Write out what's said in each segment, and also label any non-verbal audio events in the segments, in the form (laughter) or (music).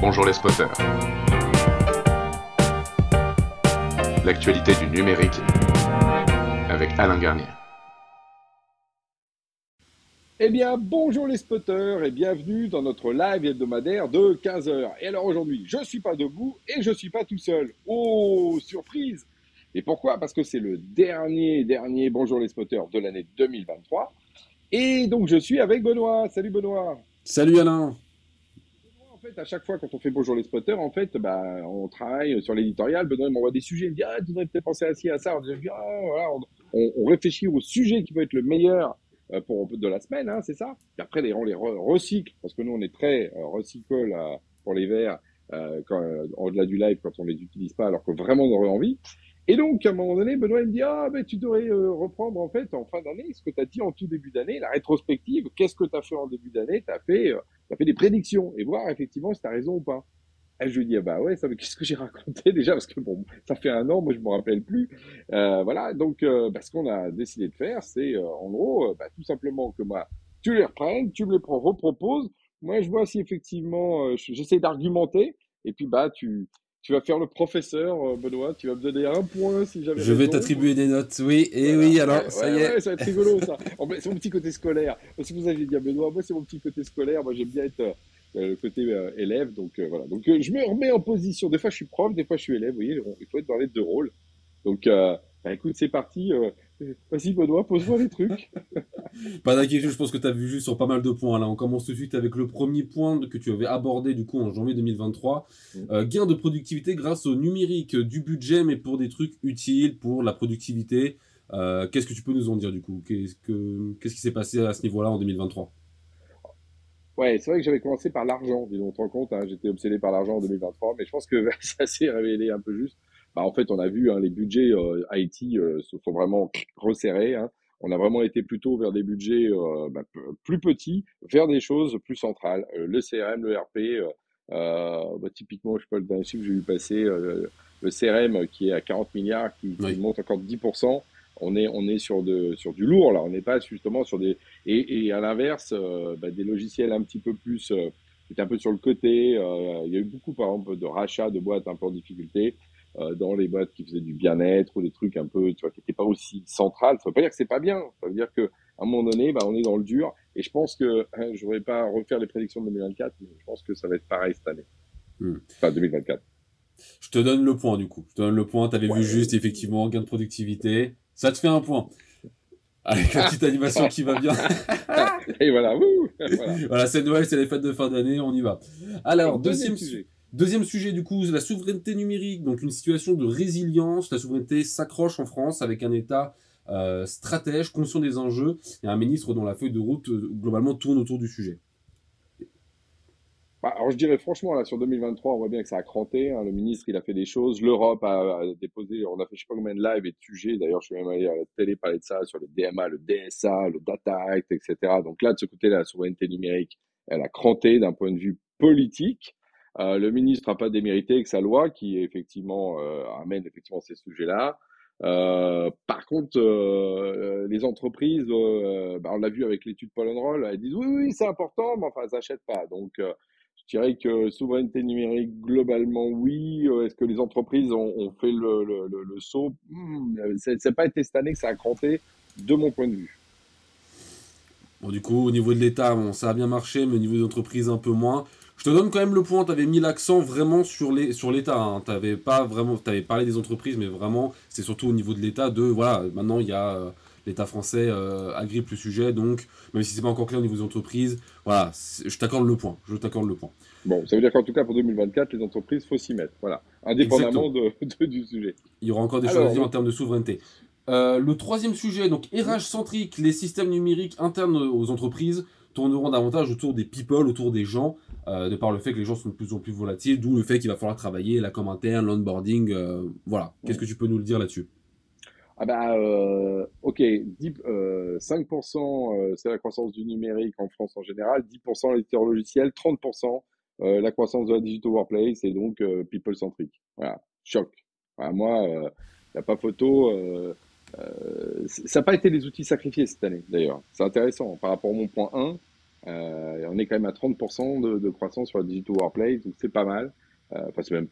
Bonjour les spotters. L'actualité du numérique avec Alain Garnier. Eh bien, bonjour les spotters et bienvenue dans notre live hebdomadaire de 15h. Et alors aujourd'hui, je ne suis pas debout et je ne suis pas tout seul. Oh, surprise Et pourquoi? Parce que c'est le dernier, dernier Bonjour les spotters de l'année 2023. Et donc je suis avec Benoît. Salut Benoît Salut Alain en fait, à chaque fois, quand on fait Bonjour les spotters, en fait, bah, on travaille sur l'éditorial. Benoît m'envoie des sujets. Il me dit Ah, tu devrais peut-être penser à ci, à ça. On, dit, ah, voilà, on, on, réfléchit au sujet qui peut être le meilleur euh, pour, de la semaine, hein, c'est ça? Et après, on les recycle, parce que nous, on est très euh, recycle euh, pour les verres euh, quand, au-delà du live quand on les utilise pas, alors que vraiment on aurait envie. Et donc, à un moment donné, Benoît me dit Ah, ben, tu devrais reprendre en fait en fin d'année ce que tu as dit en tout début d'année, la rétrospective. Qu'est-ce que tu as fait en début d'année? Tu as, fait, as fait des prédictions et voir effectivement si tu as raison ou pas. Et je lui dis, ah bah ouais, ça, qu'est-ce que j'ai raconté déjà? Parce que bon, ça fait un an, moi je me rappelle plus. Euh, voilà, donc euh, bah, ce qu'on a décidé de faire, c'est euh, en gros, bah, tout simplement que moi, tu les reprennes, tu me les reproposes. Moi, je vois si effectivement, j'essaie d'argumenter. Et puis, bah, tu, tu vas faire le professeur, Benoît. Tu vas me donner un point si j'avais. Je vais t'attribuer des notes, oui. Et oui, alors, ça y est. Ouais, ça va être rigolo, ça. (laughs) c'est mon petit côté scolaire. Si vous avez dit à Benoît, moi, c'est mon petit côté scolaire. Moi, j'aime bien être euh, le côté euh, élève. Donc euh, voilà. Donc je me remets en position. Des fois je suis prof, des fois je suis élève. Vous voyez, il faut être dans les deux rôles. Donc bah, écoute, c'est parti. Vas-y Benoît, pose-moi les trucs. (laughs) pas d'inquiétude, je pense que tu as vu juste sur pas mal de points. Là, on commence tout de suite avec le premier point que tu avais abordé du coup en janvier 2023. Mmh. gain de productivité grâce au numérique, du budget, mais pour des trucs utiles pour la productivité. Qu'est-ce que tu peux nous en dire du coup? Qu'est-ce qu'est-ce qui s'est passé à ce niveau-là en 2023 Ouais, c'est vrai que j'avais commencé par l'argent, dis on te rend compte, hein, j'étais obsédé par l'argent en 2023, mais je pense que (laughs) ça s'est révélé un peu juste. Bah, en fait, on a vu hein, les budgets euh, IT euh, se sont vraiment resserrés. Hein. On a vraiment été plutôt vers des budgets euh, bah, plus petits, vers des choses plus centrales. Le CRM, le RP, bah, typiquement, je sais pas le dernier chiffre que j'ai vu passer, le CRM qui est à 40 milliards, qui, qui monte encore de 10% on est on est sur de sur du lourd là on n'est pas justement sur des et, et à l'inverse euh, bah, des logiciels un petit peu plus euh, un peu sur le côté euh, il y a eu beaucoup par exemple de rachats de boîtes un peu en difficulté dans les boîtes qui faisaient du bien-être ou des trucs un peu tu vois qui n'étaient pas aussi centrales ça veut pas dire que c'est pas bien ça veut dire que à un moment donné bah, on est dans le dur et je pense que hein, je voudrais pas refaire les prédictions de 2024 mais je pense que ça va être pareil cette année hmm. enfin 2024 je te donne le point du coup. Je te donne le point. Tu avais vu juste effectivement gain de productivité. Ça te fait un point. Avec la petite animation qui va bien. (laughs) Et (laughs) voilà. voilà, c'est Noël, c'est les fêtes de fin d'année, on y va. Alors, deuxième, sujet. Deuxième sujet, du coup, la souveraineté numérique. Donc, une situation de résilience. La souveraineté s'accroche en France avec un État euh, stratège, conscient des enjeux, et un ministre dont la feuille de route, euh, globalement, tourne autour du sujet. Bah, alors je dirais franchement là sur 2023, on voit bien que ça a cranté. Hein. Le ministre il a fait des choses, l'Europe a, déposé, on a fait je sais pas combien de lives et de sujets. D'ailleurs je suis même allé à la télé parler de ça sur le DMA, le DSA, le Data Act, etc. Donc là de ce côté-là, la souveraineté numérique, elle a cranté d'un point de vue politique. Euh, le ministre n'a pas démérité avec sa loi qui effectivement euh, amène effectivement ces sujets-là. Euh, par contre, les entreprises, bah, on l'a vu avec l'étude Paul Roll, elles disent oui, oui, c'est important, mais enfin, elles n'achètent pas. Donc, je dirais que souveraineté numérique, globalement, oui. Est-ce que les entreprises ont, fait le, le, le, saut? Ça n'a pas été cette année que ça a cranté, de mon point de vue. Bon, du coup, au niveau de l'État, bon, ça a bien marché, mais au niveau des entreprises, un peu moins. Je te donne quand même le point, tu avais mis l'accent vraiment sur l'État. Sur hein. Tu avais pas vraiment, avais parlé des entreprises, mais vraiment, c'est surtout au niveau de l'État de, voilà, maintenant, il y a euh, l'État français euh, agrippe le sujet, donc même si c'est pas encore clair au niveau des entreprises, voilà, je t'accorde le point, je t'accorde le point. Bon, ça veut dire qu'en tout cas pour 2024, les entreprises, faut s'y mettre, voilà, indépendamment de, du sujet. Il y aura encore des choses à dire en termes de souveraineté. Euh, le troisième sujet, donc RH centrique, les systèmes numériques internes aux entreprises tourneront davantage autour des people, autour des gens, euh, de par le fait que les gens sont de plus en plus volatiles, d'où le fait qu'il va falloir travailler la com interne, l'onboarding, voilà. Qu'est-ce que tu peux nous le dire là-dessus? Ah bah, euh, ok, 10, euh, 5% euh, c'est la croissance du numérique en France en général, 10% l'éditeur logiciel, 30% euh, la croissance de la digital workplace et donc euh, people centric. Voilà, choc. Moi, il n'y a pas photo. Ça n'a pas été les outils sacrifiés cette année, d'ailleurs. C'est intéressant. Par rapport à mon point 1, on est quand même à 30% de, de, croissance sur la Digital Workplace, donc c'est pas mal. Enfin, c'est même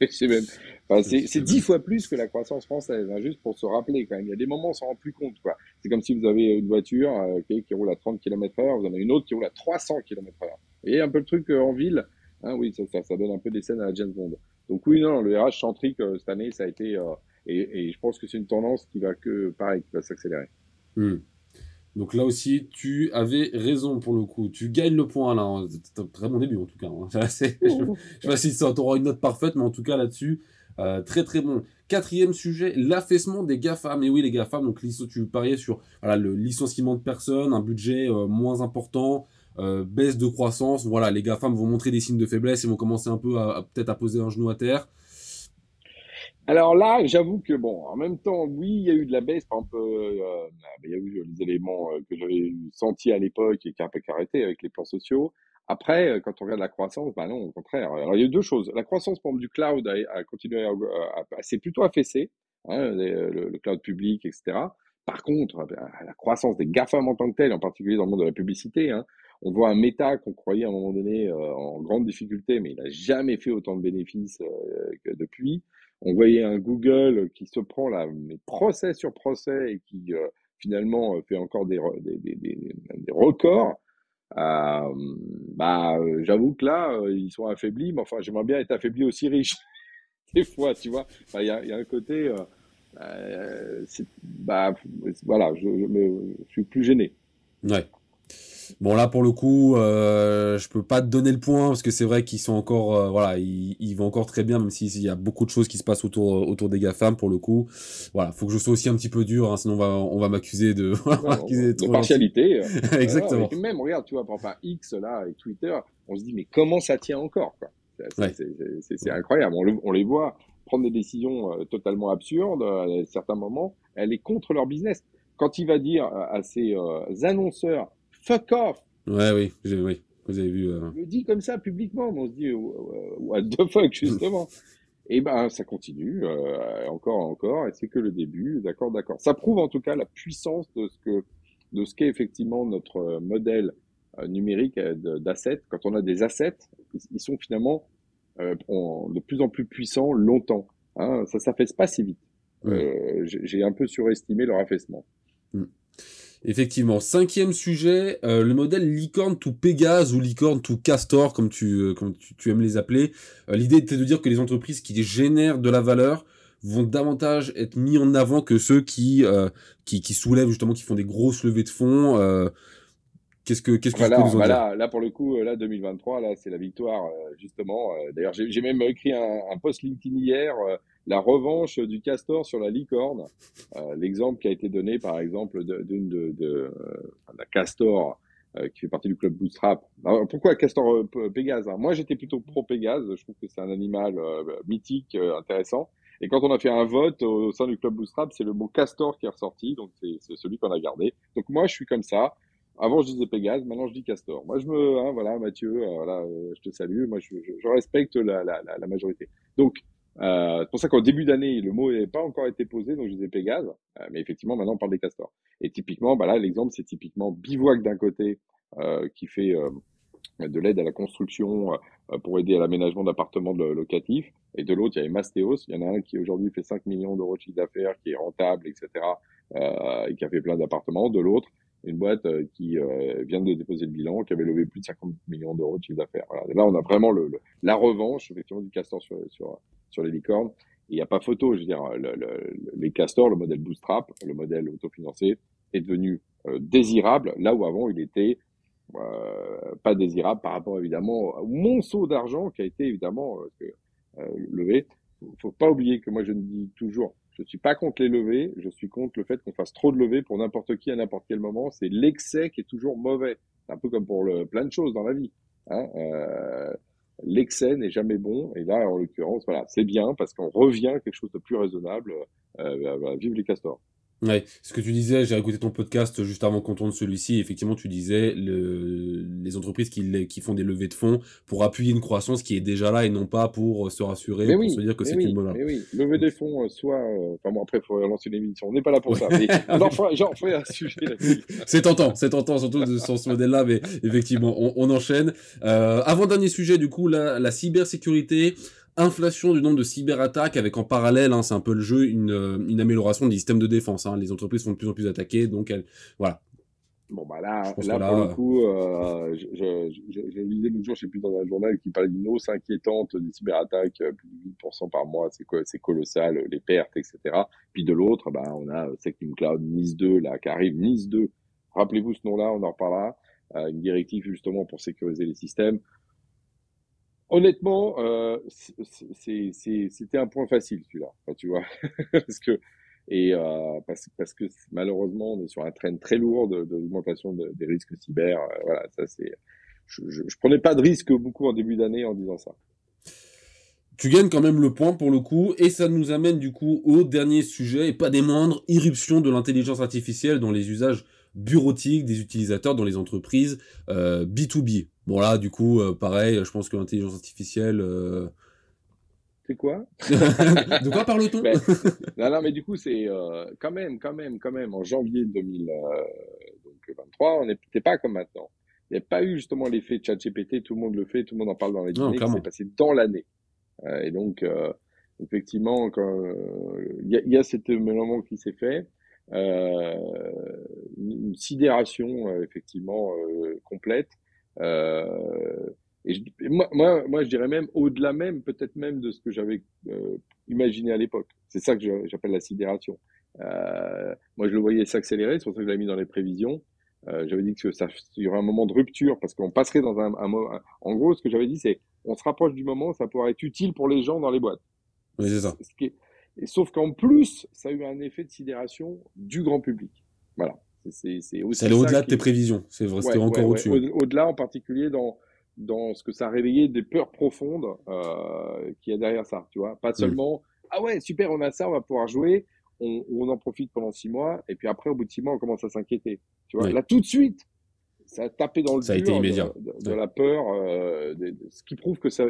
(laughs) c'est même, enfin, c'est dix fois plus que la croissance française, hein, juste pour se rappeler quand même. Il y a des moments où on s'en rend plus compte. C'est comme si vous avez une voiture euh, qui roule à 30 km heure, vous en avez une autre qui roule à 300 km heure. Et un peu le truc euh, en ville, hein, oui, ça, ça, ça, donne un peu des scènes à la James Bond. Donc oui, non, le RH centrique euh, cette année, ça a été, euh, et, je pense que c'est une tendance qui va que, pareil, qui va s'accélérer. Mmh. Donc là aussi, tu avais raison pour le coup. Tu gagnes le point là. C'est un très bon début en tout cas. Hein. (laughs) je ne sais pas si tu auras une note parfaite, mais en tout cas là-dessus, euh, très très bon. Quatrième sujet, l'affaissement des GAFAM. Et oui, les GAFAM, donc tu pariais sur le licenciement de personnes, un budget euh, moins important, euh, baisse de croissance. Voilà, les GAFAM vont montrer des signes de faiblesse et vont commencer un peu à peut-être à poser un genou à terre. Alors là, j'avoue que bon, en même temps, oui, il y a eu de la baisse. Par exemple, euh, il y a eu les éléments euh, que j'avais sentis à l'époque et qui ont un peu arrêté avec les plans sociaux. Après, euh, quand on regarde la croissance, bah non, au contraire. Alors il y a eu deux choses. La croissance, par exemple, du cloud a, continué à, s'est plutôt affaissé, hein, le, le, cloud public, etc. Par contre, bah, la croissance des GAFAM en tant que tel, en particulier dans le monde de la publicité, hein, on voit un méta qu'on croyait à un moment donné en grande difficulté, mais il n'a jamais fait autant de bénéfices que depuis on voyait un Google qui se prend là, mais procès sur procès et qui euh, finalement euh, fait encore des, des, des, des records. Euh, bah, euh, j'avoue que là, ils sont affaiblis, mais enfin, j'aimerais bien être affaibli aussi riche. (laughs) Des fois, tu vois. Il y, a, y, a, un côté, euh, bah, voilà, je, je, me, je suis plus gêné. Ouais. Bon là pour le coup, euh, je peux pas te donner le point parce que c'est vrai qu'ils sont encore, euh, voilà, ils, vont encore très bien même s'il y a beaucoup de choses qui se passent autour euh, autour des GAFAM pour le coup. Voilà, faut que je sois aussi un petit peu dur, hein, sinon on va on va m'accuser de, (laughs) de partialité. (laughs) Exactement. même regarde, tu vois, par exemple X là et Twitter, on se dit mais comment ça tient encore quoi? C'est incroyable. On, on, les voit prendre des décisions totalement absurdes à certains moments. Elle est contre leur business. Quand il va dire à ses annonceurs fuck off. Ouais, oui, oui. Vous avez vu. Euh... Il le dit comme ça publiquement, on se dit what the fuck justement. (laughs) et ben ça continue euh, encore, encore, et c'est que le début. D'accord, d'accord. Ça prouve en tout cas la puissance de ce que de ce qu'est effectivement notre modèle euh, numérique euh, d'assets. Quand on a des assets, ils sont finalement euh, de plus en plus puissants longtemps. Hein, ça s'affaisse pas si vite. Euh, J'ai un peu surestimé leur affaissement. Mm. Effectivement. Cinquième sujet, euh, le modèle licorne to Pégase ou licorne to Castor, comme tu, euh, comme tu, aimes les appeler. Euh, l'idée était de dire que les entreprises qui génèrent de la valeur vont davantage être mis en avant que ceux qui, qui, qui, soulèvent justement, qui font des grosses levées de fonds. Qu'est-ce que, qu'est-ce que voilà, tu peux là, pour le coup, là, 2023, là, c'est la victoire, justement. D'ailleurs, j'ai même écrit un, un post LinkedIn hier la revanche du castor sur la licorne. Euh, l'exemple qui a été donné, par exemple, d'une de, de, euh, la castor euh, qui fait partie du club Bootstrap. Alors, pourquoi castor Pégase hein? Moi, j'étais plutôt pro Pégase. Je trouve que c'est un animal mythique, intéressant. Et quand on a fait un vote au sein du club Bootstrap, c'est le mot castor qui est ressorti, donc c'est celui qu'on a gardé. Donc moi, je suis comme ça. Avant, je disais Pégase, maintenant je dis Castor. Moi, je me, hein, voilà, Mathieu, voilà, je te salue. Moi, je, je, je respecte la, la, la, majorité. Donc, euh, c'est pour ça qu'au début d'année, le mot n'avait pas encore été posé, donc je disais Pégase. Euh, mais effectivement, maintenant, on parle des castors. Et typiquement, bah là, l'exemple, c'est typiquement Bivouac d'un côté, euh, qui fait euh, de l'aide à la construction euh, pour aider à l'aménagement d'appartements locatifs. Et de l'autre, il y avait Mastéos. Il y en a un qui aujourd'hui fait 5 millions d'euros de chiffre d'affaires, qui est rentable, etc. et qui a fait plein d'appartements. De l'autre, une boîte qui vient de déposer le bilan, qui avait levé plus de 50 millions d'euros de chiffre d'affaires. Voilà. Là, on a vraiment le, la revanche, effectivement, du castor sur, sur, sur les licornes. Il n'y a pas photo, je veux dire, le, le, les castors, le modèle bootstrap, le modèle autofinancé, est devenu euh, désirable, là où avant il était euh, pas désirable par rapport évidemment au monceau d'argent qui a été évidemment euh, euh levé. Faut, pas oublier que moi je ne dis toujours, je suis pas contre les levées, je suis contre le fait qu'on fasse trop de levées pour n'importe qui à n'importe quel moment. C'est l'excès qui est toujours mauvais. C'est un peu comme pour le, plein de choses dans la vie. Hein. L'excès n'est jamais bon. Et là, en l'occurrence, voilà, c'est bien parce qu'on revient à quelque chose de plus raisonnable. Euh, vive les castors. Ouais, ce que tu disais, j'ai écouté ton podcast juste avant qu'on tourne celui-ci. Effectivement, tu disais le, les entreprises qui, qui font des levées de fonds pour appuyer une croissance qui est déjà là et non pas pour se rassurer, pour se dire que c'est une bonne. Mais oui, lever des fonds, euh, soit. Euh, enfin bon, après, il faut relancer l'émission. On n'est pas là pour ça. Mais (laughs) j'en ferai un sujet là-dessus. (laughs) c'est tentant, c'est tentant, surtout de, sur ce modèle-là, mais effectivement, on, on enchaîne. Euh, avant-dernier sujet, du coup, la, la cybersécurité inflation du nombre de cyberattaques avec en parallèle, hein, c'est un peu le jeu, une, euh, une, amélioration des systèmes de défense. Hein. Les entreprises sont de plus en plus attaquées, donc elles, voilà. Bon bah là, là, pour le coup, euh, je, je, je, je, lisais l'autre jour, je sais plus dans un journal qui parlait d'une hausse inquiétante des cyberattaques, euh, plus de 8% par mois, c'est c'est colossal, les pertes, etc. Puis de l'autre, bah on a Sectum Cloud, Nice 2 là qui arrive, Nice 2. Rappelez-vous ce nom-là, on en reparlera. Euh, une directive justement pour sécuriser les systèmes. Honnêtement, euh, c'était un point facile celui-là, tu vois, (laughs) parce que et euh, parce, parce que malheureusement on est sur un train très lourd d'augmentation de, des risques cyber. Euh, voilà, ça c'est. Je, je, je, prenais pas de risque beaucoup en début d'année en disant ça. Tu gagnes quand même le point pour le coup, et ça nous amène du coup au dernier sujet, et pas des moindres, irruption de l'intelligence artificielle dans les usages bureautique des utilisateurs dans les entreprises euh, B2B. Bon là, du coup, euh, pareil, je pense que l'intelligence artificielle... Euh... C'est quoi? (laughs) De quoi parle-t-on? Ben, Non, non, mais du coup, c'est euh, quand même, quand même, quand même, en janvier 2023, on n'était pas comme maintenant. Il n'y a pas eu justement l'effet ChatGPT, tout le monde le fait, tout le monde en parle dans les dîners, s'est passé dans l'année. et donc, effectivement, il y, y, a cet moment qui s'est fait. Une sidération effectivement complète. Et je, moi, moi, moi, je dirais même au-delà même, peut-être même de ce que j'avais imaginé à l'époque. C'est ça que j'appelle la sidération. Euh, moi, je le voyais s'accélérer, c'est pour ça que je l'ai mis dans les prévisions. Euh, j'avais dit que ça, il y aurait un moment de rupture parce qu'on passerait dans un, un, En gros, ce que j'avais dit, c'est on se rapproche du moment ça pourrait être utile pour les gens dans les boîtes. Oui, c'est ça. Ce qui est, et sauf qu'en plus, ça a eu un effet de sidération du grand public. Voilà. C'est au-delà de tes prévisions. C'est vrai, c'était encore au-dessus. Au-delà, en particulier dans dans ce que ça a réveillé des peurs profondes euh, qui y derrière ça. Tu vois, pas mm. seulement ah ouais super, on a ça, on va pouvoir jouer. On, on, en profite pendant six mois et puis après au bout de six mois on commence à s'inquiéter. Tu vois, là tout de suite, ça a tapé dans le ça a été immédiat. de, la peur, euh, ce qui prouve que ça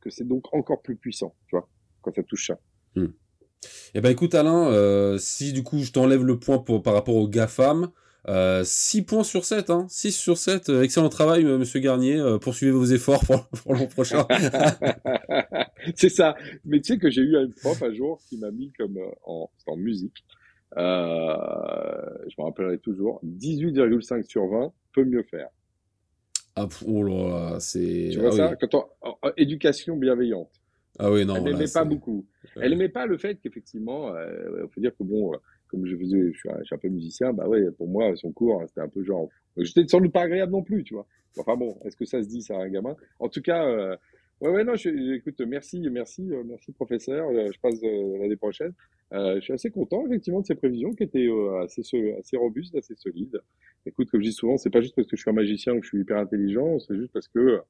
que c'est donc encore plus puissant. Tu vois, quand ça touche ça. Hmm. Eh ben écoute Alain, euh, si du coup je t'enlève le point pour, par rapport aux GAFAM, euh, 6 points sur 7, hein, 6 sur 7, euh, excellent travail euh, monsieur Garnier, poursuivez vos efforts pour, (laughs) pour l'an prochain. (laughs) c'est ça, mais tu sais que j'ai eu un prof un jour qui m'a mis comme en, en musique, je me rappellerai toujours, 18,5 sur 20 peut mieux faire. Ah, oh là, c'est... Tu vois ah ça? Quand on, éducation bienveillante. Ah oui, non. Elle n'aimait pas beaucoup. Elle n'aimait pas le fait qu'effectivement, euh, faut dire que bon, euh, comme je faisais, je suis, un, peu musicien, bah ouais, pour moi, son cours, hein, c'était un peu genre, j'étais sans doute pas agréable non plus, tu vois. Enfin bon, est-ce que ça se dit, ça, un gamin? En tout cas, euh, ouais, ouais, non, je, écoute, merci, merci, euh, merci, professeur. Euh, je passe l'année prochaine. je suis assez content, effectivement, de ces prévisions qui étaient assez, assez robustes, assez solides. Écoute, comme je dis souvent, c'est pas juste parce que je suis un magicien ou que je suis hyper intelligent, c'est juste parce que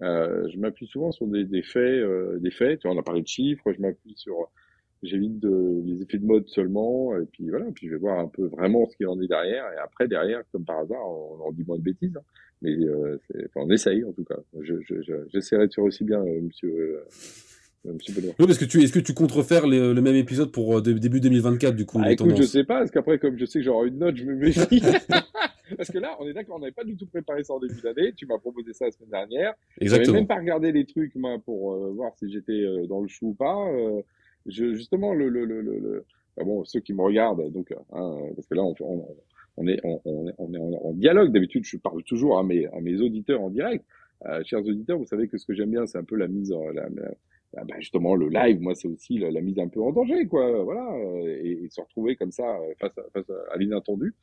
euh, je m'appuie souvent sur des, des faits, euh, des faits. Tu vois, on a parlé de chiffres. Je m'appuie sur, j'évite de, les effets de mode seulement. Et puis voilà. Puis je vais voir un peu vraiment ce qu'il en est derrière. Et après derrière, comme par hasard, on, en dit moins de bêtises. Hein. Mais euh, enfin, on essaye en tout cas. Je, je, j'essaierai de faire aussi bien, euh, Monsieur. Euh, Monsieur Benoît. Oui, parce que tu, est-ce que tu comptes refaire le même épisode pour début 2024 du coup ah, Écoute, je sais pas, parce qu'après, comme je sais que j'aurai une note, je me méfie. (laughs) Parce que là, on est d'accord, on n'avait pas du tout préparé ça en début d'année. Tu m'as proposé ça la semaine dernière. Exactement. J'avais même pas regardé les trucs, moi, pour euh, voir si j'étais euh, dans le chou ou pas. Euh, je, justement, le, le, le, le, bon, ceux qui me regardent, donc, hein, parce que là, on, on, on est, on, on, est en, dialogue. D'habitude, je parle toujours à mes, à mes auditeurs en direct. chers auditeurs, vous savez que ce que j'aime bien, c'est un peu la mise, la, la, bah justement le live. Moi, c'est aussi la, mise un peu en danger, quoi. Voilà, et, et se retrouver comme ça face à, face à l'inattendu.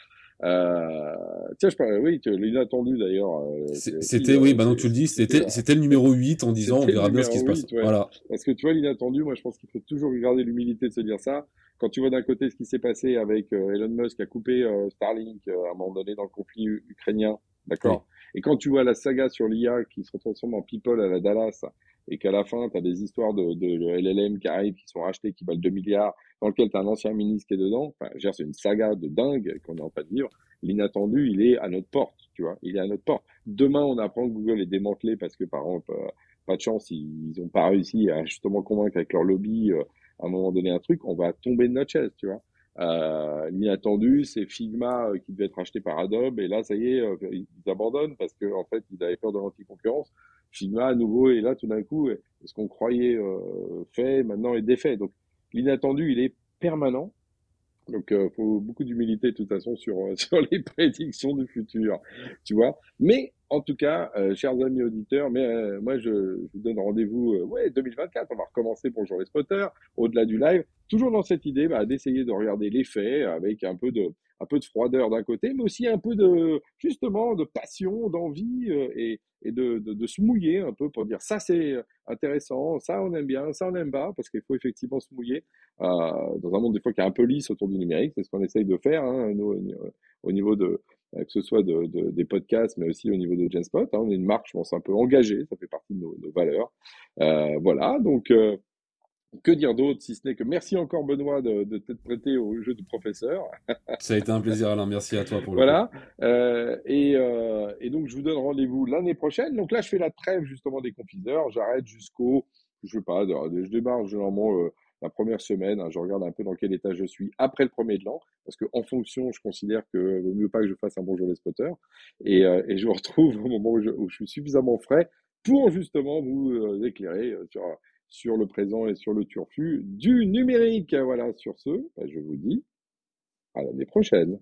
Euh, tiens, je parlais, oui, l'inattendu d'ailleurs. Euh, c'était, oui, bah non, tu le dis, c'était, c'était le numéro 8 en disant on verra bien ce qui se passe. Voilà. Parce que tu vois, l'inattendu, moi je pense qu'il faut toujours garder l'humilité de se dire ça. Quand tu vois d'un côté ce qui s'est passé avec euh, Elon Musk qui a coupé Starlink à un moment donné dans le conflit ukrainien, d'accord? Et quand tu vois la saga sur l'IA qui se transforme en people à la Dallas, et qu'à la fin, tu as des histoires de, LLM qui arrivent, qui sont rachetés, qui valent 2 milliards, dans lequel tu as un ancien ministre qui est dedans, enfin, c'est une saga de dingue qu'on est en train de vivre. L'inattendu, il est à notre porte, tu vois, il est à notre porte. Demain, on apprend que Google est démantelé parce que, par exemple, euh, pas de chance, ils n'ont pas réussi à justement convaincre avec leur lobby euh, à un moment donné un truc, on va tomber de notre chaise, tu vois. Euh, l'inattendu, c'est Figma qui devait être acheté par Adobe, et là, ça y est, ils abandonnent parce qu'en en fait, ils avaient peur de l'anticoncurrence. Figma, à nouveau, est là tout d'un coup, ce qu'on croyait fait, maintenant est défait. Donc, l'inattendu, il est permanent. Donc, il faut beaucoup d'humilité de toute façon sur (laughs) sur les prédictions du futur, tu vois. Mais en tout cas, chers amis auditeurs, mais moi je, je, vous donne rendez-vous, ouais, 2024. On va recommencer pour les spotters, au-delà du live toujours dans cette idée bah, d'essayer de regarder les faits avec un peu de, un peu de froideur d'un côté, mais aussi un peu de, justement, de passion, d'envie euh, et, et de, de, de, se mouiller un peu pour dire ça c'est intéressant, ça on aime bien, ça on n'aime pas, parce qu'il faut effectivement se mouiller euh, dans un monde des fois qui est un peu lisse autour du numérique, c'est ce qu'on essaye de faire hein, au niveau de, euh, que ce soit de, de, des podcasts, mais aussi au niveau de Genspot. Hein, on est une marque, je pense, un peu engagée, ça fait partie de nos, nos valeurs. Euh, voilà, donc euh, que dire d'autre si ce n'est que merci encore Benoît de, de t'être prêté au jeu du professeur. (laughs) Ça a été un plaisir Alain, merci à toi pour le Voilà, euh, et, euh, et, donc je vous donne rendez-vous l'année prochaine. Donc là je fais la trêve justement des confiseurs, j'arrête jusqu'au, je sais pas, je démarre généralement euh, la première semaine, hein, je regarde un peu dans quel état je suis après le premier de l'an, parce que en fonction je considère que vaut mieux pas que je fasse un bonjour les spotters, et, euh, et je vous retrouve (laughs) au moment où je, où je, suis suffisamment frais pour justement vous euh, éclairer sur sur le présent et sur le turfu du numérique. Voilà, sur ce, ben, je vous dis à l'année prochaine.